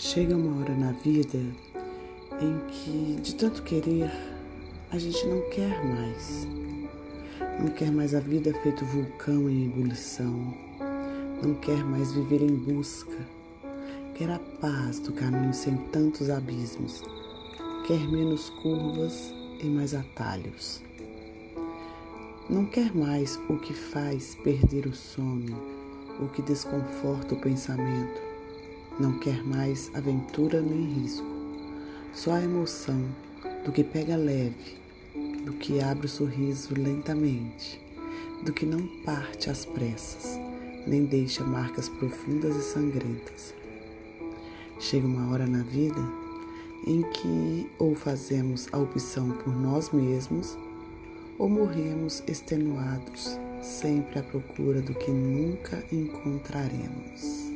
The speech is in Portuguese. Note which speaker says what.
Speaker 1: Chega uma hora na vida em que, de tanto querer, a gente não quer mais. Não quer mais a vida feito vulcão em ebulição. Não quer mais viver em busca. Quer a paz do caminho sem tantos abismos. Quer menos curvas e mais atalhos. Não quer mais o que faz perder o sono, o que desconforta o pensamento. Não quer mais aventura nem risco, só a emoção do que pega leve, do que abre o sorriso lentamente, do que não parte às pressas, nem deixa marcas profundas e sangrentas. Chega uma hora na vida em que ou fazemos a opção por nós mesmos ou morremos extenuados, sempre à procura do que nunca encontraremos.